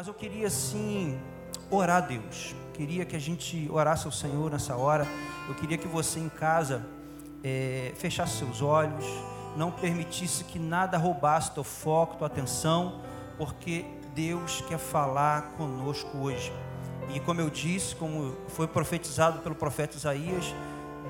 Mas eu queria sim orar a Deus. Queria que a gente orasse ao Senhor nessa hora. Eu queria que você em casa é, fechasse seus olhos, não permitisse que nada roubasse teu foco, tua atenção, porque Deus quer falar conosco hoje. E como eu disse, como foi profetizado pelo profeta Isaías,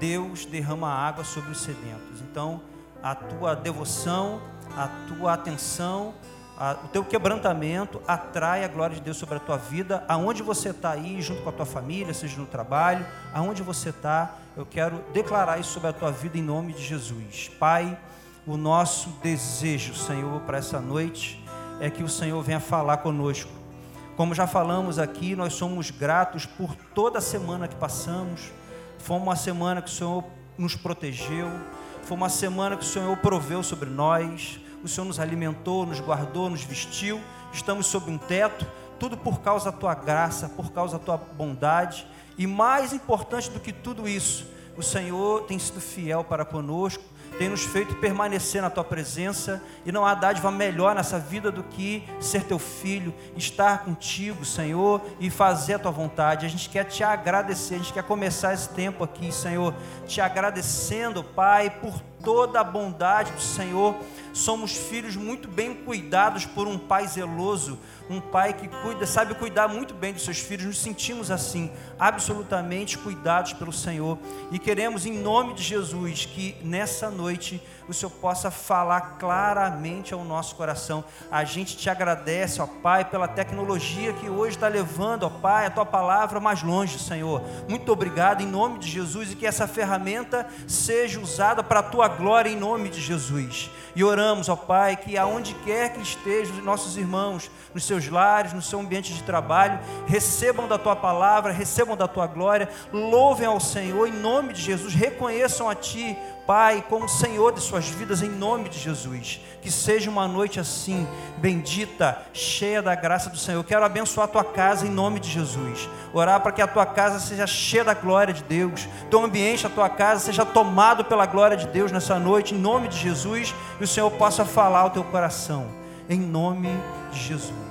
Deus derrama água sobre os sedentos. Então, a tua devoção, a tua atenção, a, o teu quebrantamento atrai a glória de Deus sobre a tua vida, aonde você está aí, junto com a tua família, seja no trabalho, aonde você está, eu quero declarar isso sobre a tua vida em nome de Jesus. Pai, o nosso desejo, Senhor, para essa noite é que o Senhor venha falar conosco. Como já falamos aqui, nós somos gratos por toda a semana que passamos. Foi uma semana que o Senhor nos protegeu, foi uma semana que o Senhor proveu sobre nós, o Senhor nos alimentou, nos guardou, nos vestiu, estamos sob um teto, tudo por causa da tua graça, por causa da tua bondade, e mais importante do que tudo isso, o Senhor tem sido fiel para conosco, tem nos feito permanecer na tua presença, e não há dádiva melhor nessa vida do que ser teu filho, estar contigo, Senhor, e fazer a tua vontade. A gente quer te agradecer, a gente quer começar esse tempo aqui, Senhor, te agradecendo, Pai, por toda a bondade do Senhor. Somos filhos muito bem cuidados por um pai zeloso, um pai que cuida, sabe cuidar muito bem dos seus filhos. Nos sentimos assim, absolutamente cuidados pelo Senhor. E queremos, em nome de Jesus, que nessa noite o Senhor possa falar claramente ao nosso coração. A gente te agradece, ó Pai, pela tecnologia que hoje está levando, ó Pai, a tua palavra mais longe, Senhor. Muito obrigado em nome de Jesus e que essa ferramenta seja usada para a tua glória em nome de Jesus. E oramos, ó Pai, que aonde quer que estejam os nossos irmãos, nos seus lares, no seu ambiente de trabalho, recebam da tua palavra, recebam da tua glória, louvem ao Senhor em nome de Jesus, reconheçam a Ti Pai, como Senhor de suas vidas, em nome de Jesus. Que seja uma noite assim, bendita, cheia da graça do Senhor. quero abençoar a tua casa em nome de Jesus. Orar para que a tua casa seja cheia da glória de Deus. Teu ambiente, a tua casa, seja tomado pela glória de Deus nessa noite, em nome de Jesus. E o Senhor possa falar ao teu coração, em nome de Jesus.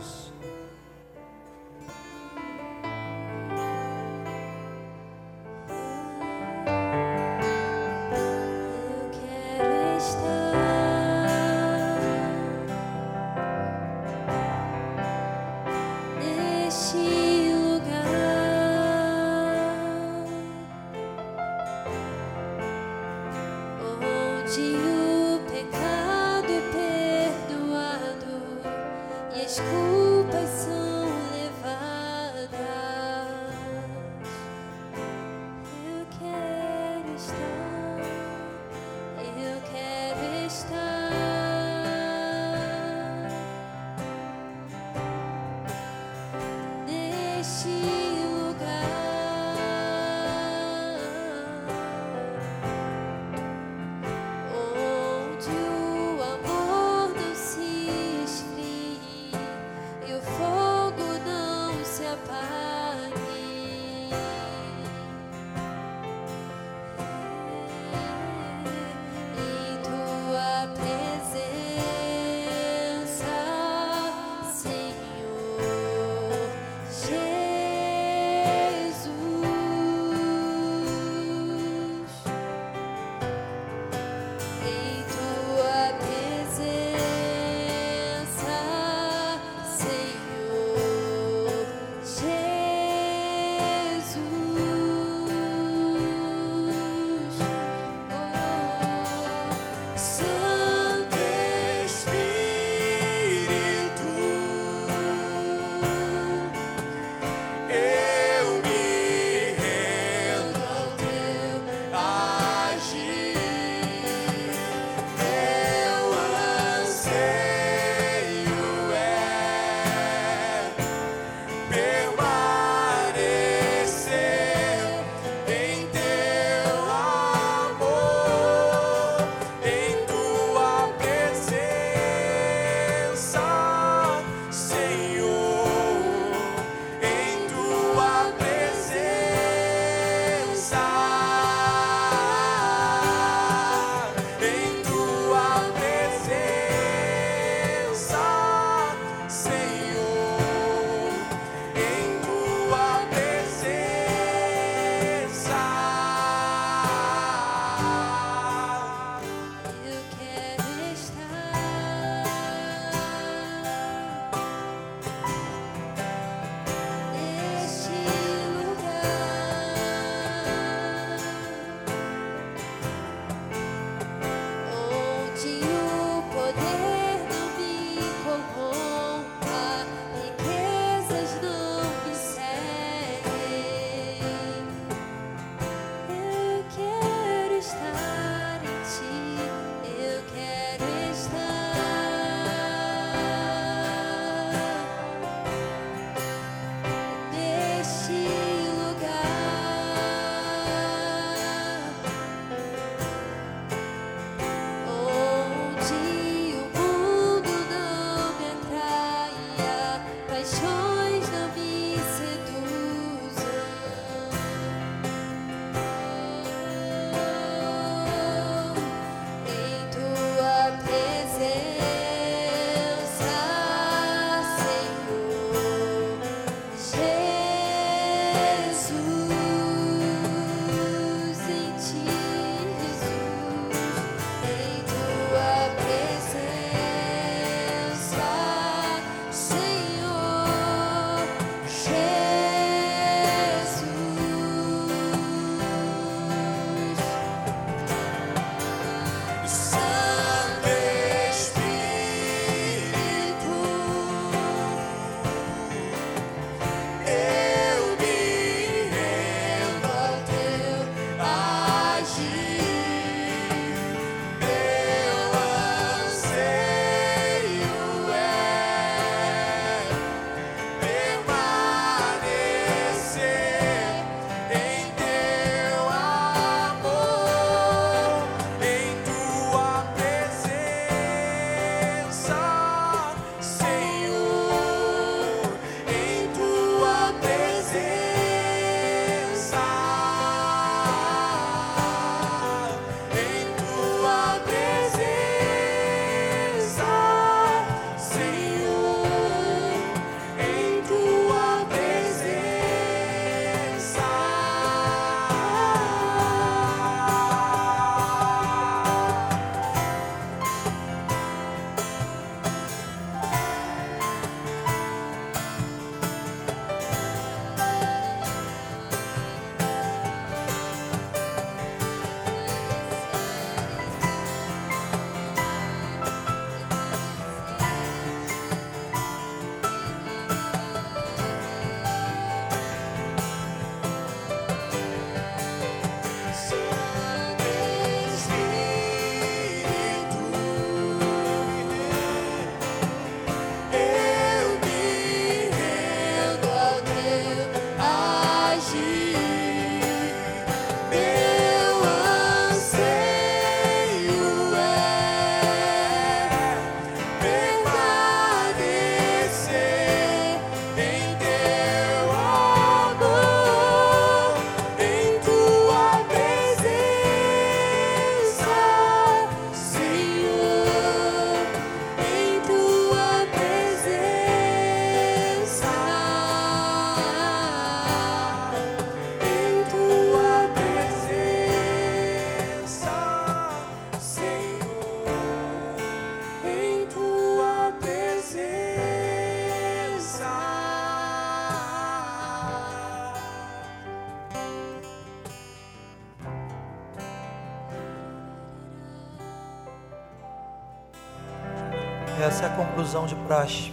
Essa é a conclusão de praxe.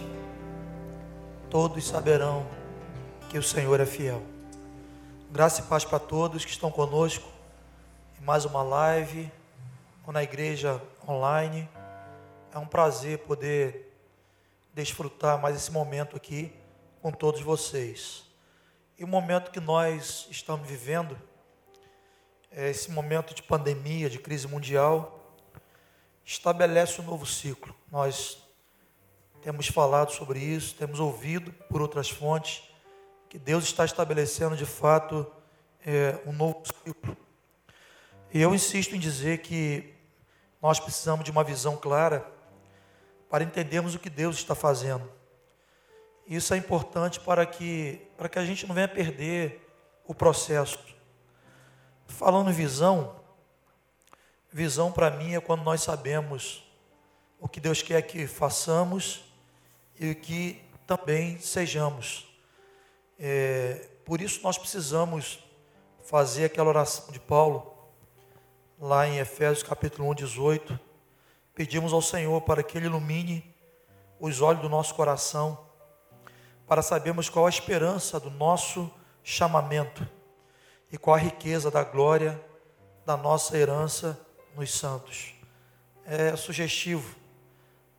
Todos saberão que o Senhor é fiel. Graça e paz para todos que estão conosco em mais uma live ou na igreja online. É um prazer poder desfrutar mais esse momento aqui com todos vocês. E o momento que nós estamos vivendo, é esse momento de pandemia, de crise mundial, estabelece um novo ciclo. Nós temos falado sobre isso, temos ouvido por outras fontes que Deus está estabelecendo de fato é, um novo ciclo. E eu insisto em dizer que nós precisamos de uma visão clara para entendermos o que Deus está fazendo. Isso é importante para que, para que a gente não venha perder o processo. Falando em visão, visão para mim é quando nós sabemos o que Deus quer que façamos e que também sejamos. É, por isso nós precisamos fazer aquela oração de Paulo, lá em Efésios capítulo 1, 18. Pedimos ao Senhor para que Ele ilumine os olhos do nosso coração, para sabermos qual a esperança do nosso chamamento e qual a riqueza da glória da nossa herança nos santos. É sugestivo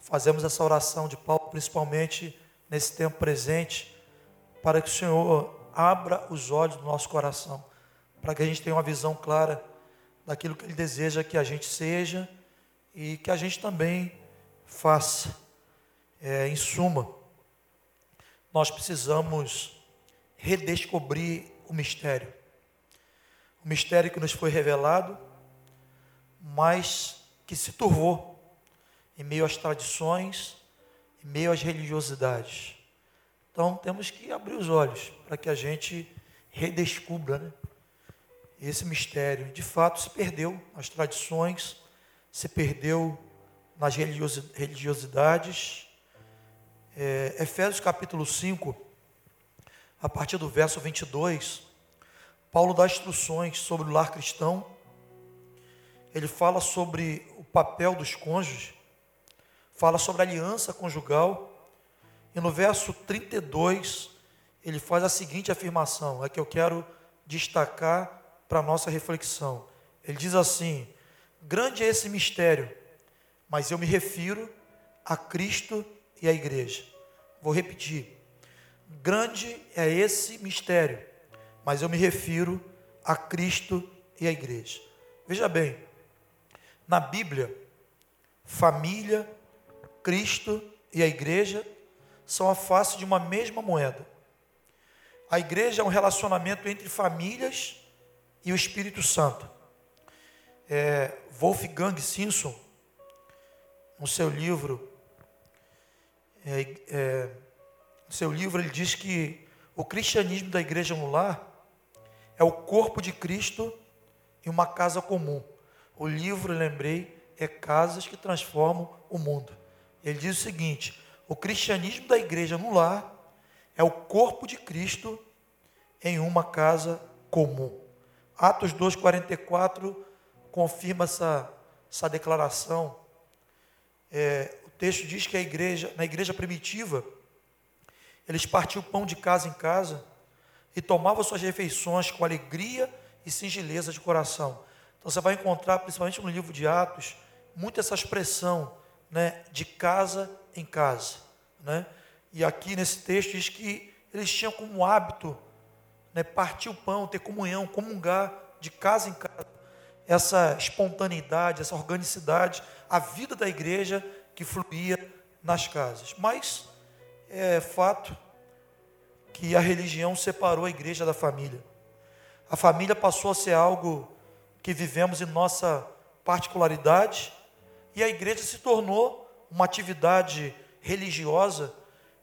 fazemos essa oração de Paulo, principalmente nesse tempo presente, para que o Senhor abra os olhos do nosso coração, para que a gente tenha uma visão clara daquilo que Ele deseja que a gente seja e que a gente também faça. É, em suma, nós precisamos redescobrir o mistério. O mistério que nos foi revelado, mas que se turvou em meio às tradições, em meio às religiosidades. Então temos que abrir os olhos para que a gente redescubra né, esse mistério. De fato, se perdeu nas tradições, se perdeu nas religiosidades. É, Efésios capítulo 5, a partir do verso 22, Paulo dá instruções sobre o lar cristão. Ele fala sobre o papel dos cônjuges fala sobre aliança conjugal. E no verso 32, ele faz a seguinte afirmação, é que eu quero destacar para a nossa reflexão. Ele diz assim: Grande é esse mistério, mas eu me refiro a Cristo e à igreja. Vou repetir. Grande é esse mistério, mas eu me refiro a Cristo e à igreja. Veja bem, na Bíblia, família Cristo e a igreja são a face de uma mesma moeda. A igreja é um relacionamento entre famílias e o Espírito Santo. É, Wolfgang Simpson, no seu livro, é, é, no seu livro ele diz que o cristianismo da igreja no lar é o corpo de Cristo em uma casa comum. O livro, lembrei, é Casas que Transformam o Mundo. Ele diz o seguinte: o cristianismo da igreja no lar é o corpo de Cristo em uma casa comum. Atos 2,44 confirma essa, essa declaração. É, o texto diz que a igreja, na igreja primitiva, eles partiam pão de casa em casa e tomavam suas refeições com alegria e singeleza de coração. Então você vai encontrar, principalmente no livro de Atos, muito essa expressão né, de casa em casa. Né? E aqui nesse texto diz que eles tinham como hábito né, partir o pão, ter comunhão, comungar de casa em casa. Essa espontaneidade, essa organicidade, a vida da igreja que fluía nas casas. Mas é fato que a religião separou a igreja da família. A família passou a ser algo que vivemos em nossa particularidade, e a igreja se tornou uma atividade religiosa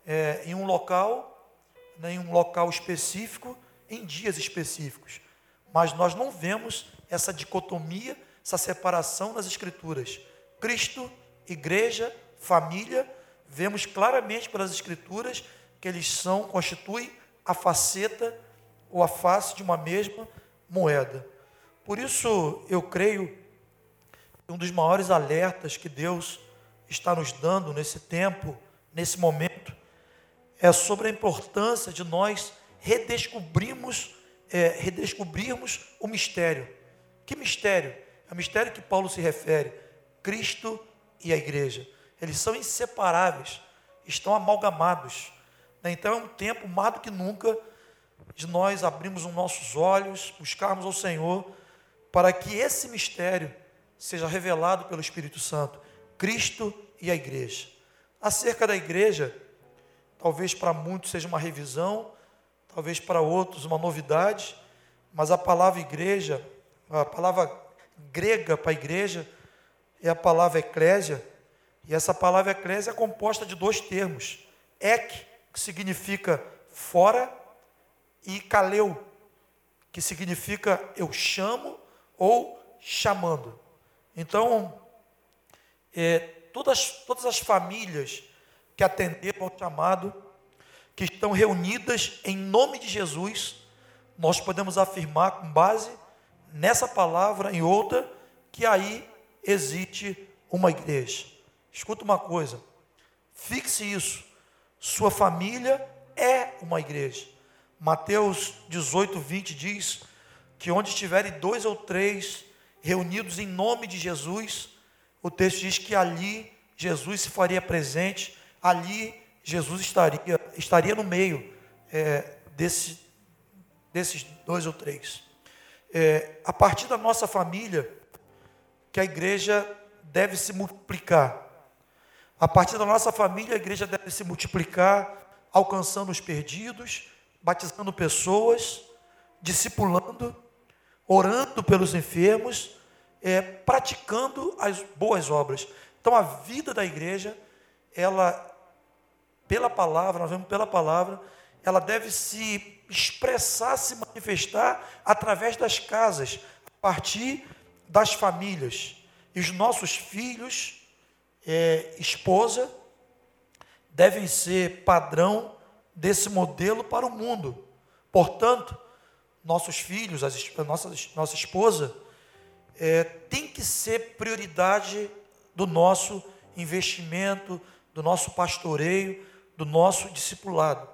é, em um local, né, em um local específico, em dias específicos. Mas nós não vemos essa dicotomia, essa separação nas Escrituras. Cristo, igreja, família, vemos claramente pelas Escrituras que eles são, constituem a faceta ou a face de uma mesma moeda. Por isso eu creio um dos maiores alertas que Deus está nos dando nesse tempo, nesse momento, é sobre a importância de nós redescobrirmos, é, redescobrirmos o mistério. Que mistério? É o mistério que Paulo se refere: Cristo e a igreja. Eles são inseparáveis, estão amalgamados. Né? Então é um tempo mais do que nunca de nós abrirmos os nossos olhos, buscarmos ao Senhor, para que esse mistério seja revelado pelo Espírito Santo, Cristo e a igreja. Acerca da igreja, talvez para muitos seja uma revisão, talvez para outros uma novidade, mas a palavra igreja, a palavra grega para igreja é a palavra eclésia, e essa palavra eclésia é composta de dois termos: ek, que significa fora, e kaleu, que significa eu chamo ou chamando. Então, é, todas, todas as famílias que atenderam ao chamado, que estão reunidas em nome de Jesus, nós podemos afirmar com base nessa palavra e outra que aí existe uma igreja. Escuta uma coisa, fixe isso. Sua família é uma igreja. Mateus 18, 20 diz que onde estiverem dois ou três reunidos em nome de Jesus, o texto diz que ali Jesus se faria presente, ali Jesus estaria, estaria no meio é, desse, desses dois ou três. É, a partir da nossa família, que a igreja deve se multiplicar. A partir da nossa família, a igreja deve se multiplicar, alcançando os perdidos, batizando pessoas, discipulando, orando pelos enfermos é, praticando as boas obras. Então a vida da igreja, ela, pela palavra, nós vemos pela palavra, ela deve se expressar, se manifestar através das casas, a partir das famílias. E os nossos filhos, é, esposa, devem ser padrão desse modelo para o mundo. Portanto, nossos filhos, as, nossa, nossa esposa, é, tem que ser prioridade do nosso investimento, do nosso pastoreio, do nosso discipulado.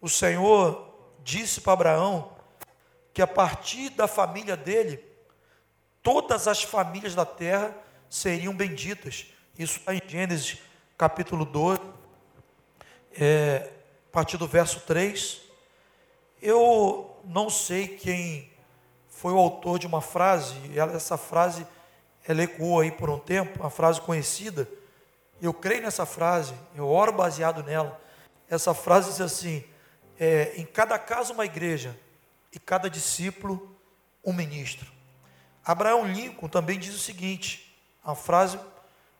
O Senhor disse para Abraão que a partir da família dele, todas as famílias da terra seriam benditas. Isso está em Gênesis capítulo 12, é, a partir do verso 3. Eu não sei quem foi o autor de uma frase, e essa frase ela ecoou aí por um tempo, uma frase conhecida. Eu creio nessa frase, eu oro baseado nela. Essa frase diz assim: é, em cada casa uma igreja, e cada discípulo um ministro. Abraão Lincoln também diz o seguinte: uma frase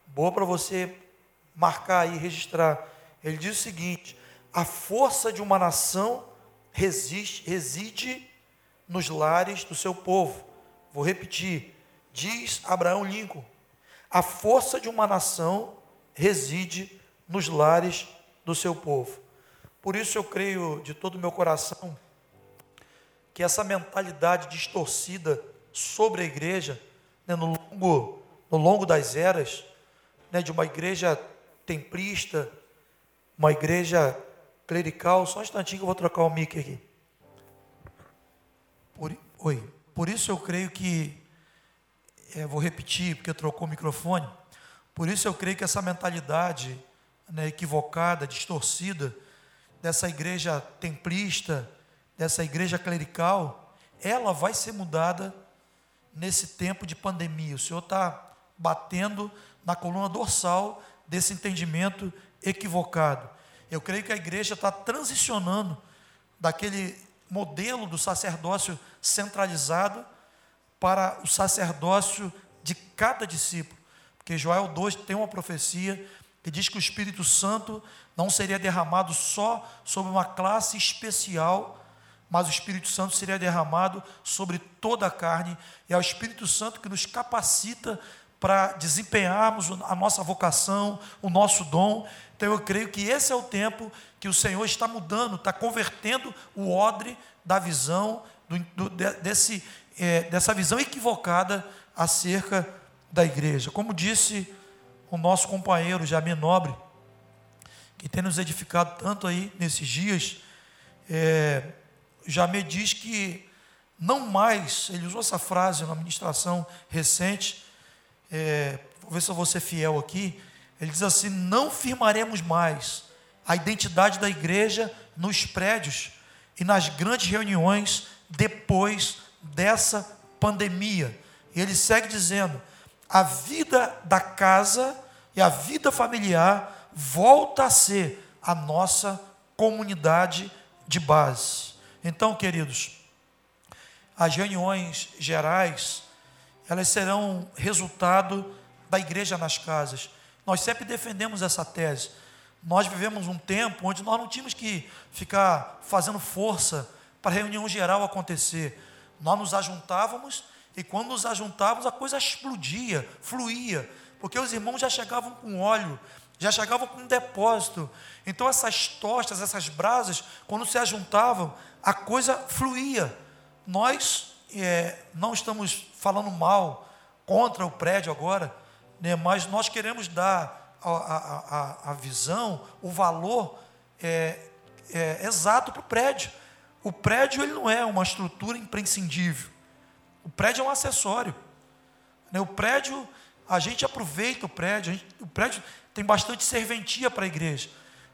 boa para você marcar aí, registrar. Ele diz o seguinte: a força de uma nação resiste, reside nos lares do seu povo. Vou repetir. Diz Abraão Lincoln: a força de uma nação reside nos lares do seu povo. Por isso eu creio de todo o meu coração que essa mentalidade distorcida sobre a igreja, né, no, longo, no longo das eras, né, de uma igreja templista, uma igreja clerical, só um instantinho que eu vou trocar o mic aqui. Por, oi. Por isso eu creio que, é, vou repetir, porque trocou o microfone. Por isso eu creio que essa mentalidade né, equivocada, distorcida, dessa igreja templista, dessa igreja clerical, ela vai ser mudada nesse tempo de pandemia. O Senhor está batendo na coluna dorsal desse entendimento equivocado. Eu creio que a igreja está transicionando daquele modelo do sacerdócio centralizado para o sacerdócio de cada discípulo. Porque Joel 2 tem uma profecia que diz que o Espírito Santo não seria derramado só sobre uma classe especial, mas o Espírito Santo seria derramado sobre toda a carne, e é o Espírito Santo que nos capacita para desempenharmos a nossa vocação, o nosso dom. Então eu creio que esse é o tempo que o Senhor está mudando, está convertendo o odre da visão, do, do, desse, é, dessa visão equivocada acerca da igreja. Como disse o nosso companheiro Jamie Nobre, que tem nos edificado tanto aí nesses dias. É, Jamie diz que não mais, ele usou essa frase na ministração recente, é, vou ver se eu vou ser fiel aqui. Ele diz assim: não firmaremos mais a identidade da igreja nos prédios e nas grandes reuniões depois dessa pandemia. E ele segue dizendo: a vida da casa e a vida familiar volta a ser a nossa comunidade de base. Então, queridos, as reuniões gerais, elas serão resultado da igreja nas casas. Nós sempre defendemos essa tese. Nós vivemos um tempo onde nós não tínhamos que ficar fazendo força para a reunião geral acontecer. Nós nos ajuntávamos e quando nos ajuntávamos a coisa explodia, fluía, porque os irmãos já chegavam com óleo, já chegavam com um depósito. Então essas tostas, essas brasas, quando se ajuntavam, a coisa fluía. Nós é, não estamos falando mal contra o prédio agora, né, mas nós queremos dar a, a, a, visão, o valor é, é, exato para o prédio. O prédio ele não é uma estrutura imprescindível. O prédio é um acessório. Né? O prédio, a gente aproveita o prédio, gente, o prédio tem bastante serventia para a igreja,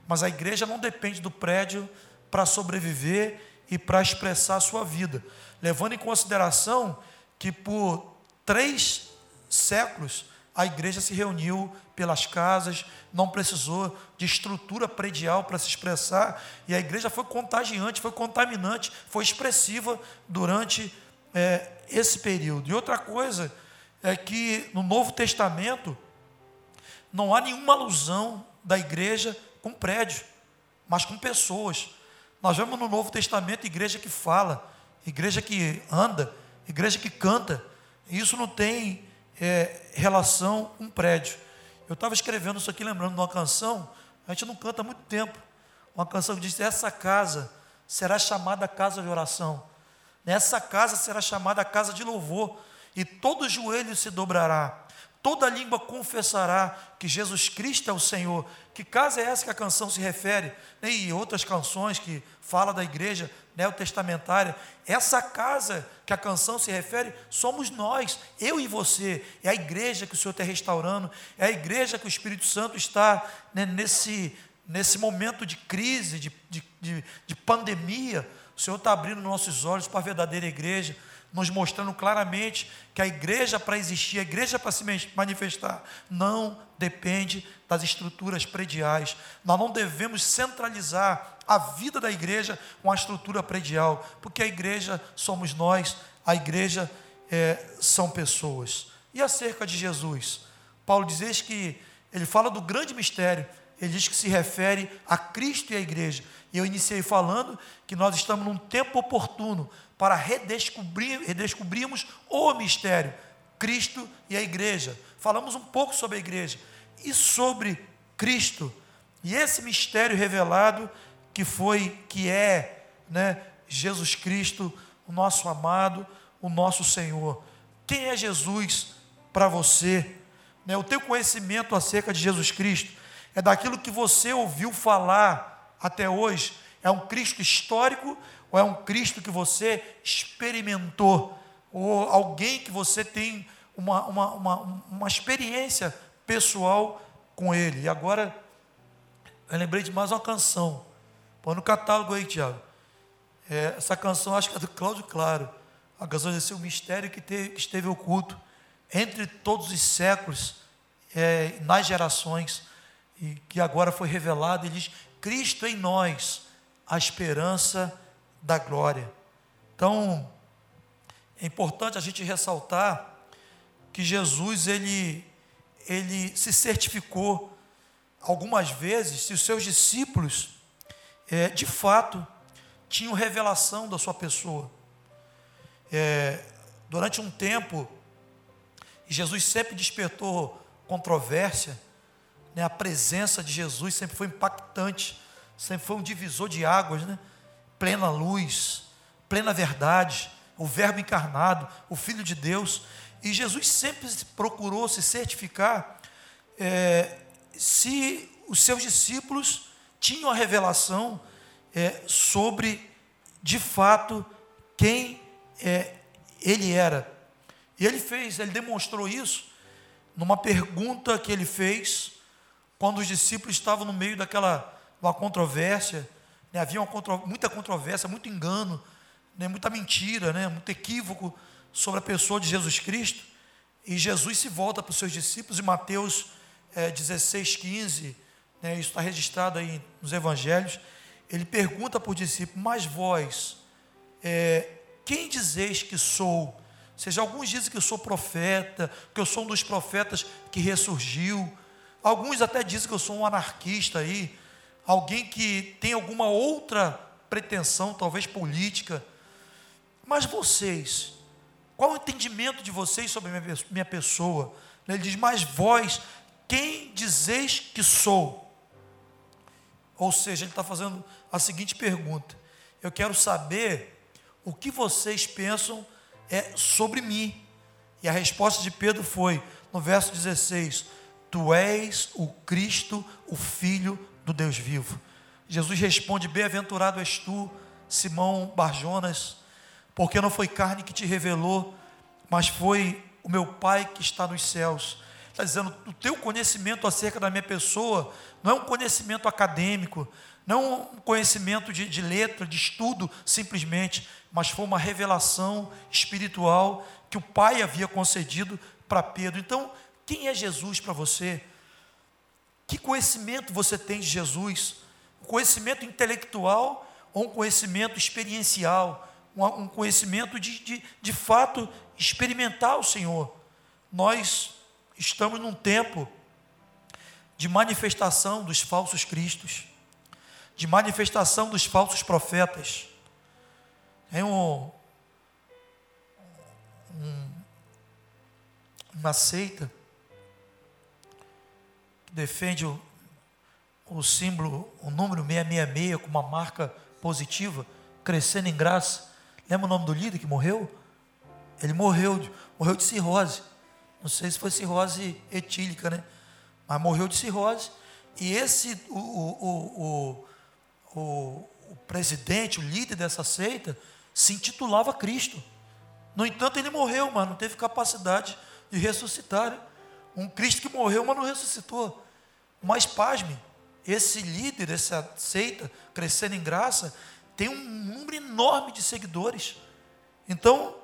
mas a igreja não depende do prédio para sobreviver e para expressar a sua vida, levando em consideração que por três séculos a igreja se reuniu pelas casas, não precisou de estrutura predial para se expressar, e a igreja foi contagiante, foi contaminante, foi expressiva durante é, esse período. E outra coisa é que no Novo Testamento não há nenhuma alusão da igreja com prédio, mas com pessoas. Nós vemos no Novo Testamento igreja que fala, igreja que anda, igreja que canta. Isso não tem é, relação com prédio. Eu estava escrevendo isso aqui, lembrando de uma canção, a gente não canta há muito tempo. Uma canção que diz: Essa casa será chamada casa de oração. Nessa casa será chamada casa de louvor, e todo joelho se dobrará, toda língua confessará que Jesus Cristo é o Senhor. Que casa é essa que a canção se refere? E outras canções que fala da igreja neotestamentária. Essa casa que a canção se refere somos nós, eu e você. É a igreja que o Senhor está restaurando, é a igreja que o Espírito Santo está né, nesse, nesse momento de crise, de, de, de, de pandemia. O Senhor está abrindo nossos olhos para a verdadeira igreja, nos mostrando claramente que a igreja para existir, a igreja para se manifestar, não depende das estruturas prediais. Nós não devemos centralizar a vida da igreja com a estrutura predial, porque a igreja somos nós, a igreja é, são pessoas. E acerca de Jesus, Paulo diz que ele fala do grande mistério, ele diz que se refere a Cristo e a igreja. E eu iniciei falando que nós estamos num tempo oportuno para redescobrir, redescobrirmos o mistério, Cristo e a igreja. Falamos um pouco sobre a igreja e sobre Cristo. E esse mistério revelado que foi, que é, né, Jesus Cristo, o nosso amado, o nosso Senhor. Quem é Jesus para você? Né, o teu conhecimento acerca de Jesus Cristo é daquilo que você ouviu falar até hoje. É um Cristo histórico ou é um Cristo que você experimentou? Ou alguém que você tem uma, uma, uma, uma experiência pessoal com Ele? E agora, eu lembrei de mais uma canção Põe no catálogo aí, Tiago. É, essa canção acho que é do Cláudio Claro. A canção diz assim, o mistério que, te, que, esteve oculto entre todos os séculos, é, nas gerações, e que agora foi revelado. Ele diz: Cristo em nós, a esperança da glória. Então, é importante a gente ressaltar que Jesus ele, ele se certificou algumas vezes se os seus discípulos é, de fato, tinham revelação da sua pessoa. É, durante um tempo, Jesus sempre despertou controvérsia, né? a presença de Jesus sempre foi impactante, sempre foi um divisor de águas, né? Plena luz, plena verdade, o Verbo encarnado, o Filho de Deus. E Jesus sempre procurou se certificar é, se os seus discípulos tinham a revelação é, sobre, de fato, quem é, ele era. E ele fez, ele demonstrou isso numa pergunta que ele fez quando os discípulos estavam no meio daquela uma controvérsia, né, havia contro, muita controvérsia, muito engano, né, muita mentira, né, muito equívoco sobre a pessoa de Jesus Cristo. E Jesus se volta para os seus discípulos, em Mateus é, 16, 15, né, isso está registrado aí nos evangelhos. Ele pergunta para os discípulos: Mas vós, é, quem dizeis que sou? Ou seja, alguns dizem que eu sou profeta, que eu sou um dos profetas que ressurgiu. Alguns até dizem que eu sou um anarquista aí, alguém que tem alguma outra pretensão, talvez política. Mas vocês, qual o entendimento de vocês sobre a minha pessoa? Ele diz: Mas vós, quem dizeis que sou? Ou seja, ele está fazendo a seguinte pergunta: Eu quero saber o que vocês pensam é sobre mim. E a resposta de Pedro foi, no verso 16: Tu és o Cristo, o Filho do Deus vivo. Jesus responde: Bem-aventurado és tu, Simão Barjonas, porque não foi carne que te revelou, mas foi o meu Pai que está nos céus. Está dizendo: o teu conhecimento acerca da minha pessoa não é um conhecimento acadêmico, não é um conhecimento de, de letra, de estudo, simplesmente, mas foi uma revelação espiritual que o Pai havia concedido para Pedro. Então, quem é Jesus para você? Que conhecimento você tem de Jesus? Um conhecimento intelectual ou um conhecimento experiencial? Um, conhecimento de, de, de fato experimentar o Senhor. Nós estamos num tempo de manifestação dos falsos cristos, de manifestação dos falsos profetas. Tem um, um, uma seita defende o, o símbolo, o número 666 com uma marca positiva, crescendo em graça. Lembra o nome do líder que morreu? Ele morreu, morreu de cirrose. Não sei se foi cirrose etílica, né? Mas morreu de cirrose. E esse, o, o, o, o, presidente, o líder dessa seita, se intitulava Cristo. No entanto, ele morreu, mas não teve capacidade de ressuscitar. Um Cristo que morreu, mas não ressuscitou. Mas pasme, esse líder, essa seita, crescendo em graça, tem um número enorme de seguidores. Então,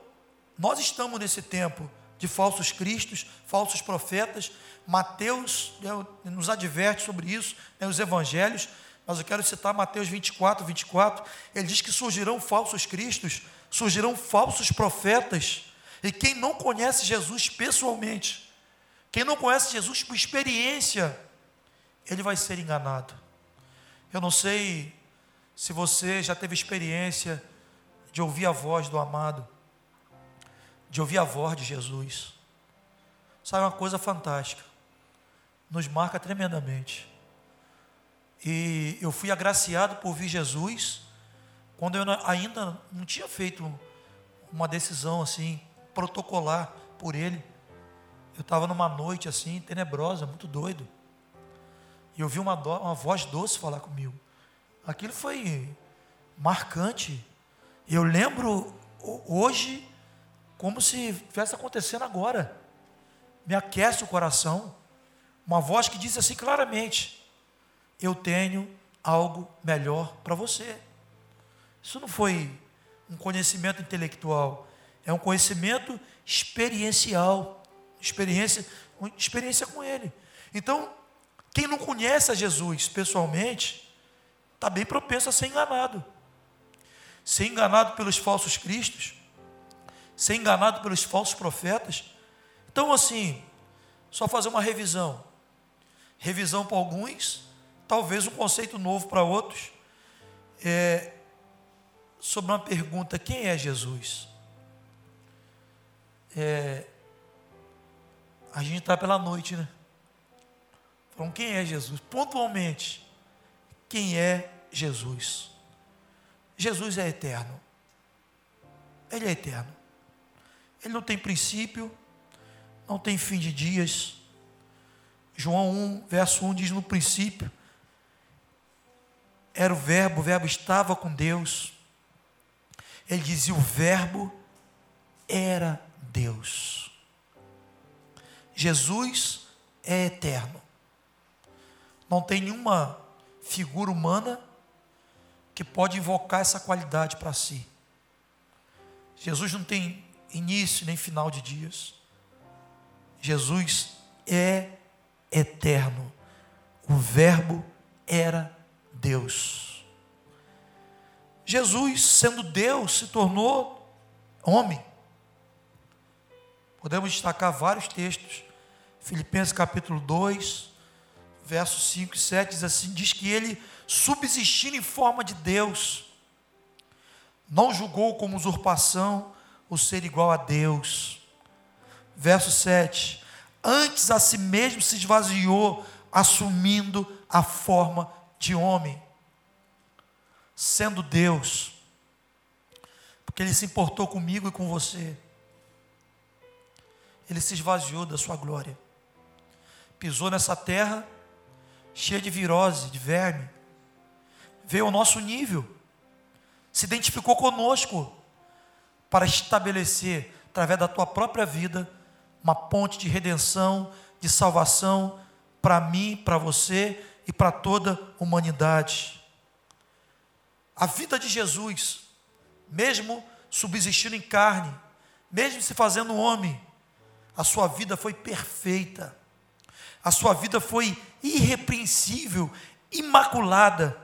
nós estamos nesse tempo de falsos cristos, falsos profetas. Mateus né, nos adverte sobre isso, né, os evangelhos, mas eu quero citar Mateus 24, 24. Ele diz que surgirão falsos cristos, surgirão falsos profetas. E quem não conhece Jesus pessoalmente, quem não conhece Jesus por experiência, ele vai ser enganado. Eu não sei se você já teve experiência de ouvir a voz do amado, de ouvir a voz de Jesus. Sabe uma coisa fantástica, nos marca tremendamente. E eu fui agraciado por ouvir Jesus quando eu ainda não tinha feito uma decisão assim, protocolar por Ele. Eu estava numa noite assim, tenebrosa, muito doido. E eu vi uma, uma voz doce falar comigo. Aquilo foi marcante. Eu lembro hoje como se estivesse acontecendo agora. Me aquece o coração. Uma voz que diz assim claramente: Eu tenho algo melhor para você. Isso não foi um conhecimento intelectual, é um conhecimento experiencial, experiência, experiência com Ele. Então, quem não conhece a Jesus pessoalmente, está bem propenso a ser enganado. Ser enganado pelos falsos cristos, ser enganado pelos falsos profetas. Então, assim, só fazer uma revisão. Revisão para alguns, talvez um conceito novo para outros. É, sobre uma pergunta: quem é Jesus? É, a gente está pela noite, né? Então, quem é Jesus? Pontualmente, quem é Jesus? Jesus é eterno. Ele é eterno. Ele não tem princípio, não tem fim de dias. João 1, verso 1 diz: No princípio era o Verbo, o Verbo estava com Deus. Ele dizia: O Verbo era Deus. Jesus é eterno. Não tem nenhuma figura humana que pode invocar essa qualidade para si. Jesus não tem início nem final de dias. Jesus é eterno. O Verbo era Deus. Jesus, sendo Deus, se tornou homem. Podemos destacar vários textos. Filipenses capítulo 2, versos 5 e 7 diz assim: diz que ele, subsistindo em forma de Deus, não julgou como usurpação o ser igual a Deus. Verso 7: Antes a si mesmo se esvaziou, assumindo a forma de homem, sendo Deus, porque Ele se importou comigo e com você. Ele se esvaziou da sua glória, pisou nessa terra cheia de virose, de verme, veio ao nosso nível, se identificou conosco para estabelecer, através da tua própria vida, uma ponte de redenção, de salvação para mim, para você e para toda a humanidade. A vida de Jesus, mesmo subsistindo em carne, mesmo se fazendo homem, a sua vida foi perfeita, a sua vida foi irrepreensível, imaculada.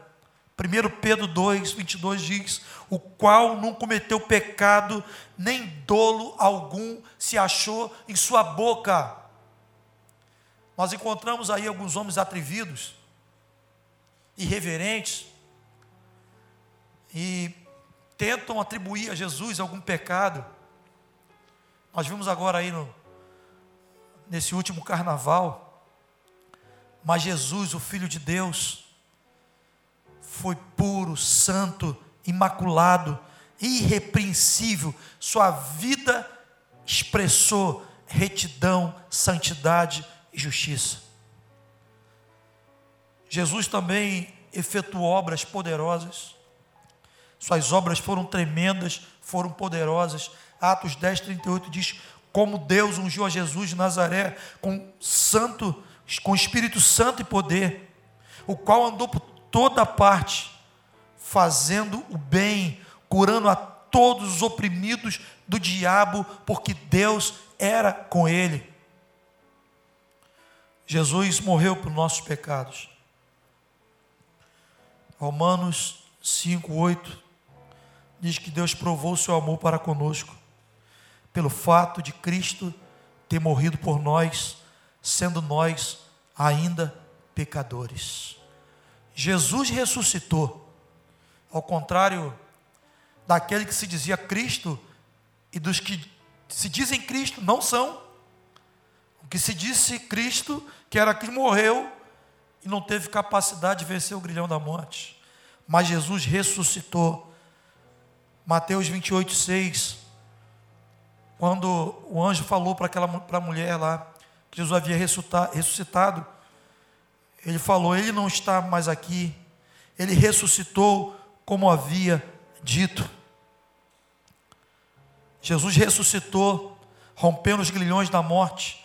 1 Pedro 2, 22 diz: O qual não cometeu pecado, nem dolo algum se achou em sua boca. Nós encontramos aí alguns homens atrevidos, irreverentes, e tentam atribuir a Jesus algum pecado. Nós vimos agora aí no, nesse último carnaval, mas Jesus, o Filho de Deus, foi puro, santo, imaculado, irrepreensível, sua vida expressou retidão, santidade e justiça. Jesus também efetuou obras poderosas. Suas obras foram tremendas, foram poderosas. Atos 10, 38 diz: Como Deus ungiu a Jesus de Nazaré com santo, com Espírito Santo e poder, o qual andou por toda parte, fazendo o bem, curando a todos os oprimidos do diabo, porque Deus era com ele. Jesus morreu por nossos pecados. Romanos 5, 8 diz que Deus provou o seu amor para conosco, pelo fato de Cristo ter morrido por nós, sendo nós ainda pecadores. Jesus ressuscitou, ao contrário daquele que se dizia Cristo e dos que se dizem Cristo não são. O que se disse Cristo, que era que morreu e não teve capacidade de vencer o grilhão da morte. Mas Jesus ressuscitou. Mateus 28, 6. Quando o anjo falou para aquela para a mulher lá, Jesus havia ressuscitado, ele falou: Ele não está mais aqui, ele ressuscitou como havia dito. Jesus ressuscitou, rompendo os grilhões da morte,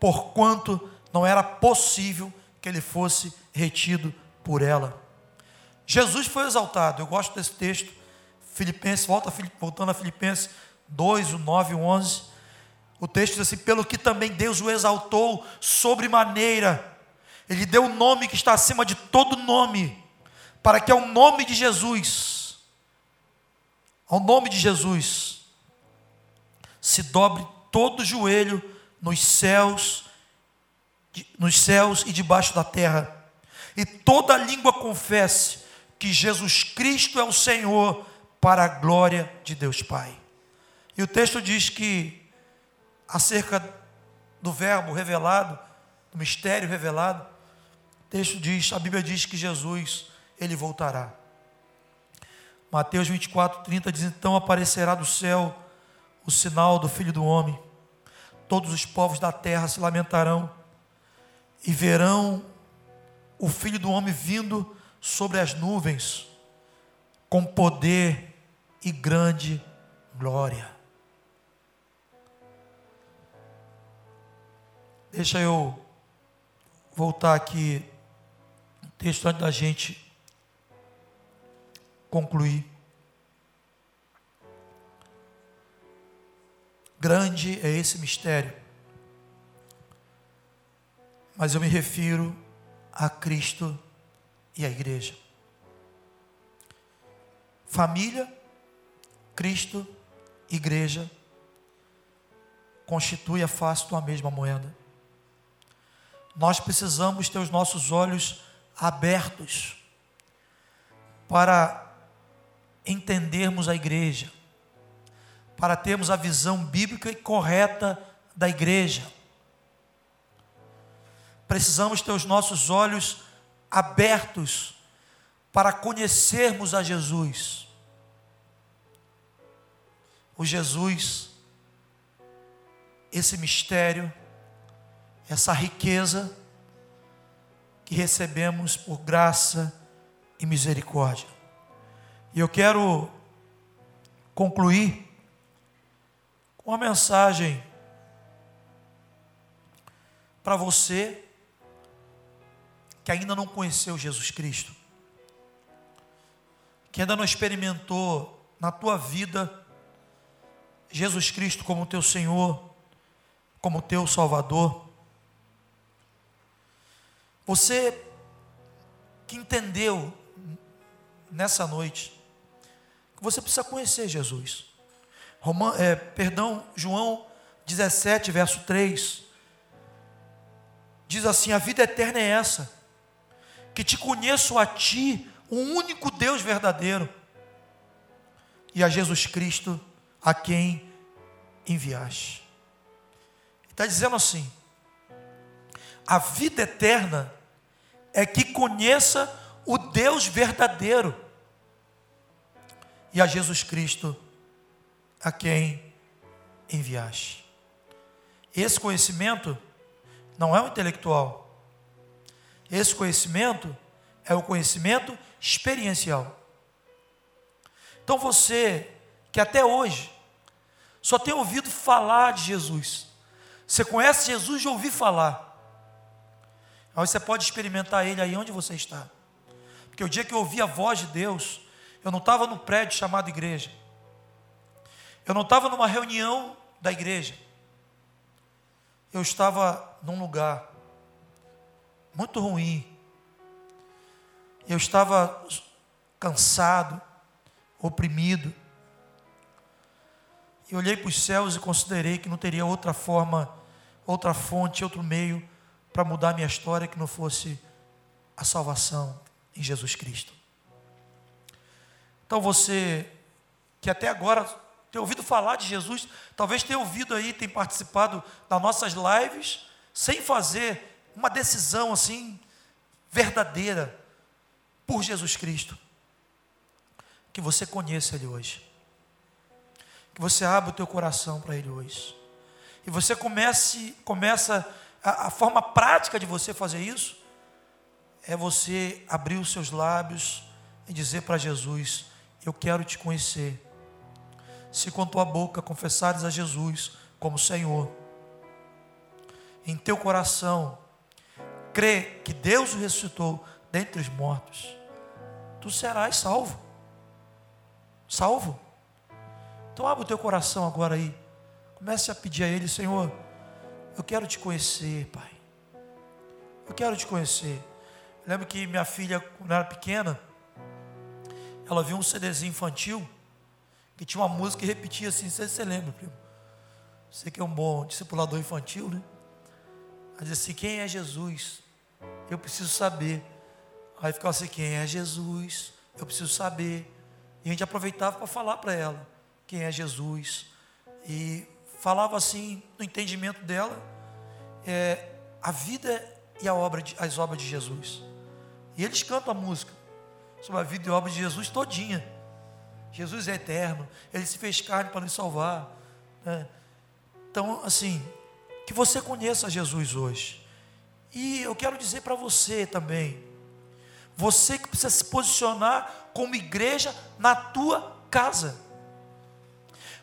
porquanto não era possível que ele fosse retido por ela. Jesus foi exaltado, eu gosto desse texto, Filipenses, volta, voltando a Filipenses 2, o 9 e o 11, o texto diz assim, pelo que também Deus o exaltou sobremaneira, ele deu o um nome que está acima de todo nome, para que ao nome de Jesus, ao nome de Jesus, se dobre todo joelho nos céus, nos céus e debaixo da terra, e toda língua confesse que Jesus Cristo é o Senhor, para a glória de Deus Pai. E o texto diz que, acerca do Verbo revelado, do mistério revelado, o texto diz, a Bíblia diz que Jesus, ele voltará. Mateus 24, 30 diz: Então aparecerá do céu o sinal do Filho do Homem. Todos os povos da terra se lamentarão e verão o Filho do Homem vindo sobre as nuvens, com poder e grande glória. Deixa eu voltar aqui, texto antes da gente concluir. Grande é esse mistério, mas eu me refiro a Cristo e a igreja. Família, Cristo, igreja, constitui a face de uma mesma moeda. Nós precisamos ter os nossos olhos abertos para entendermos a igreja para termos a visão bíblica e correta da igreja. Precisamos ter os nossos olhos abertos para conhecermos a Jesus. O Jesus, esse mistério, essa riqueza que recebemos por graça e misericórdia. E eu quero concluir uma mensagem para você que ainda não conheceu Jesus Cristo, que ainda não experimentou na tua vida Jesus Cristo como teu Senhor, como teu Salvador. Você que entendeu nessa noite que você precisa conhecer Jesus. Roman, é, perdão, João 17, verso 3. Diz assim: A vida eterna é essa, que te conheço a ti, o único Deus verdadeiro, e a Jesus Cristo, a quem enviaste. Está dizendo assim: a vida eterna é que conheça o Deus verdadeiro e a Jesus Cristo, a quem enviaste. Esse conhecimento não é o intelectual. Esse conhecimento é o conhecimento experiencial. Então você que até hoje só tem ouvido falar de Jesus, você conhece Jesus de ouvir falar. Aí você pode experimentar ele aí onde você está. Porque o dia que eu ouvi a voz de Deus, eu não estava no prédio chamado igreja. Eu não estava numa reunião da igreja. Eu estava num lugar muito ruim. Eu estava cansado, oprimido. E olhei para os céus e considerei que não teria outra forma, outra fonte, outro meio para mudar minha história que não fosse a salvação em Jesus Cristo. Então você que até agora tem ouvido falar de Jesus, talvez tenha ouvido aí, tem participado das nossas lives, sem fazer uma decisão assim, verdadeira, por Jesus Cristo. Que você conheça Ele hoje. Que você abra o teu coração para Ele hoje. E você comece, começa, a, a forma prática de você fazer isso, é você abrir os seus lábios e dizer para Jesus: Eu quero te conhecer se com tua boca confessares a Jesus como Senhor, em teu coração crê que Deus o ressuscitou dentre os mortos, tu serás salvo. Salvo. Então abre o teu coração agora aí. Comece a pedir a Ele, Senhor, eu quero te conhecer, Pai. Eu quero te conhecer. Eu lembro que minha filha, quando era pequena, ela viu um CDzinho infantil que tinha uma música que repetia assim, não sei se você lembra, primo. Você que é um bom discipulador infantil, né? Mas assim, quem é Jesus? Eu preciso saber. Aí ficava assim, quem é Jesus? Eu preciso saber. E a gente aproveitava para falar para ela quem é Jesus. E falava assim, no entendimento dela, é, a vida e a obra de, as obras de Jesus. E eles cantam a música sobre a vida e a obra de Jesus todinha. Jesus é eterno, Ele se fez carne para nos salvar. Né? Então, assim, que você conheça Jesus hoje E eu quero dizer para você também, você que precisa se posicionar como igreja na tua casa.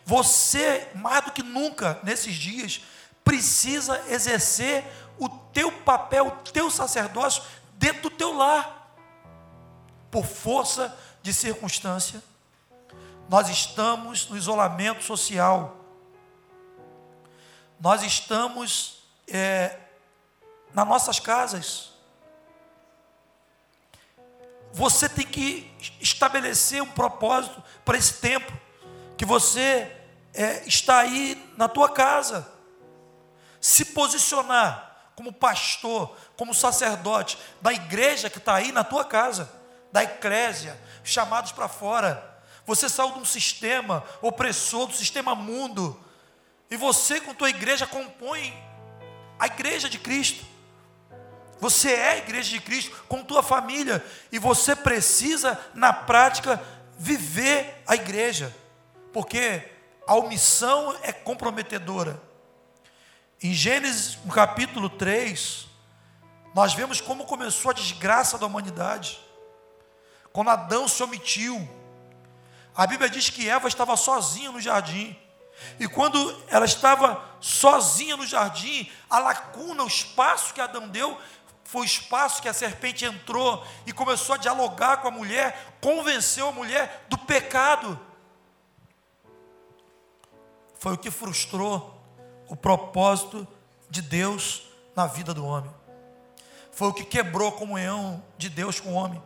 Você, mais do que nunca nesses dias, precisa exercer o teu papel, o teu sacerdócio dentro do teu lar. Por força de circunstância, nós estamos no isolamento social. Nós estamos é, nas nossas casas. Você tem que estabelecer um propósito para esse tempo, que você é, está aí na tua casa. Se posicionar como pastor, como sacerdote da igreja que está aí na tua casa, da eclésia, chamados para fora. Você saiu de um sistema opressor, do sistema mundo, e você com tua igreja compõe a igreja de Cristo. Você é a igreja de Cristo com tua família e você precisa na prática viver a igreja, porque a omissão é comprometedora. Em Gênesis, no capítulo 3, nós vemos como começou a desgraça da humanidade. Quando Adão se omitiu, a Bíblia diz que Eva estava sozinha no jardim. E quando ela estava sozinha no jardim, a lacuna, o espaço que Adão deu, foi o espaço que a serpente entrou e começou a dialogar com a mulher, convenceu a mulher do pecado. Foi o que frustrou o propósito de Deus na vida do homem. Foi o que quebrou a comunhão de Deus com o homem.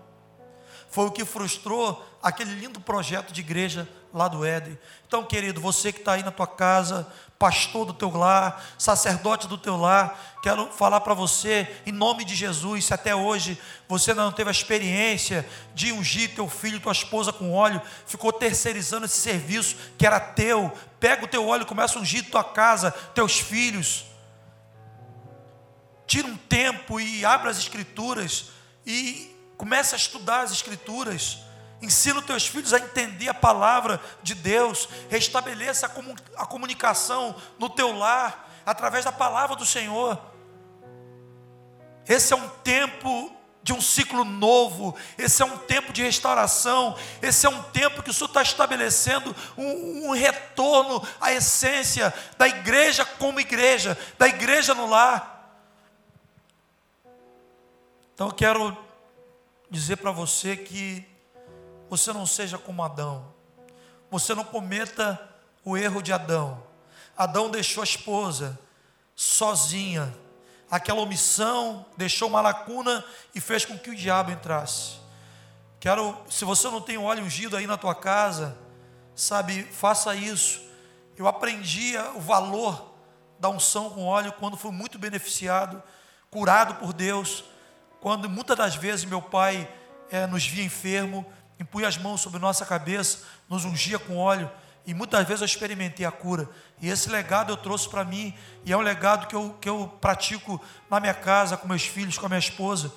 Foi o que frustrou aquele lindo projeto de igreja lá do Éden. Então, querido, você que está aí na tua casa, pastor do teu lar, sacerdote do teu lar, quero falar para você, em nome de Jesus, se até hoje você não teve a experiência de ungir teu filho, tua esposa com óleo, ficou terceirizando esse serviço que era teu, pega o teu óleo começa a ungir tua casa, teus filhos. Tira um tempo e abra as escrituras e comece a estudar as escrituras Ensina os teus filhos a entender a palavra de Deus. Restabeleça a comunicação no teu lar através da palavra do Senhor. Esse é um tempo de um ciclo novo, esse é um tempo de restauração, esse é um tempo que o Senhor está estabelecendo um, um, retorno à essência da igreja como igreja, da igreja no lar. Então eu quero dizer para você que você não seja como Adão. Você não cometa o erro de Adão. Adão deixou a esposa sozinha. Aquela omissão deixou uma lacuna e fez com que o diabo entrasse. Quero, se você não tem óleo ungido aí na tua casa, sabe, faça isso. Eu aprendi o valor da unção com óleo quando fui muito beneficiado, curado por Deus. Quando muitas das vezes meu pai é, nos via enfermo, impunha as mãos sobre nossa cabeça, nos ungia com óleo, e muitas vezes eu experimentei a cura. E esse legado eu trouxe para mim, e é um legado que eu, que eu pratico na minha casa, com meus filhos, com a minha esposa.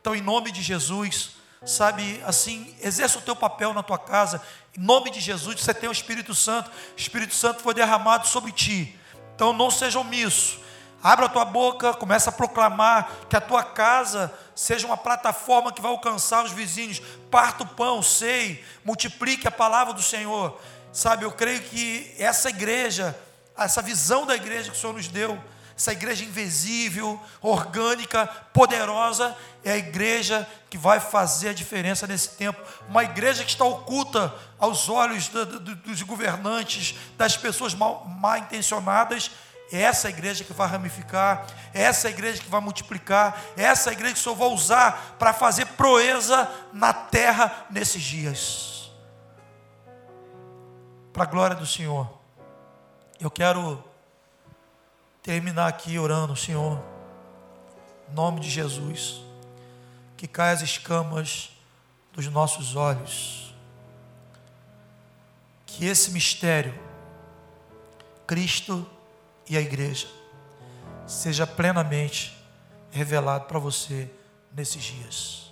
Então, em nome de Jesus, sabe, assim, exerça o teu papel na tua casa, em nome de Jesus, você tem o Espírito Santo, o Espírito Santo foi derramado sobre ti. Então, não seja omisso, Abra a tua boca, começa a proclamar que a tua casa seja uma plataforma que vai alcançar os vizinhos. Parta o pão, sei, multiplique a palavra do Senhor. Sabe, eu creio que essa igreja, essa visão da igreja que o Senhor nos deu, essa igreja invisível, orgânica, poderosa, é a igreja que vai fazer a diferença nesse tempo. Uma igreja que está oculta aos olhos dos governantes, das pessoas mal, mal intencionadas é essa igreja que vai ramificar, é essa igreja que vai multiplicar, é essa igreja que o Senhor vai usar para fazer proeza na terra nesses dias. Para a glória do Senhor. Eu quero terminar aqui orando, Senhor, em nome de Jesus, que caia as escamas dos nossos olhos, que esse mistério, Cristo, e a igreja seja plenamente revelado para você nesses dias.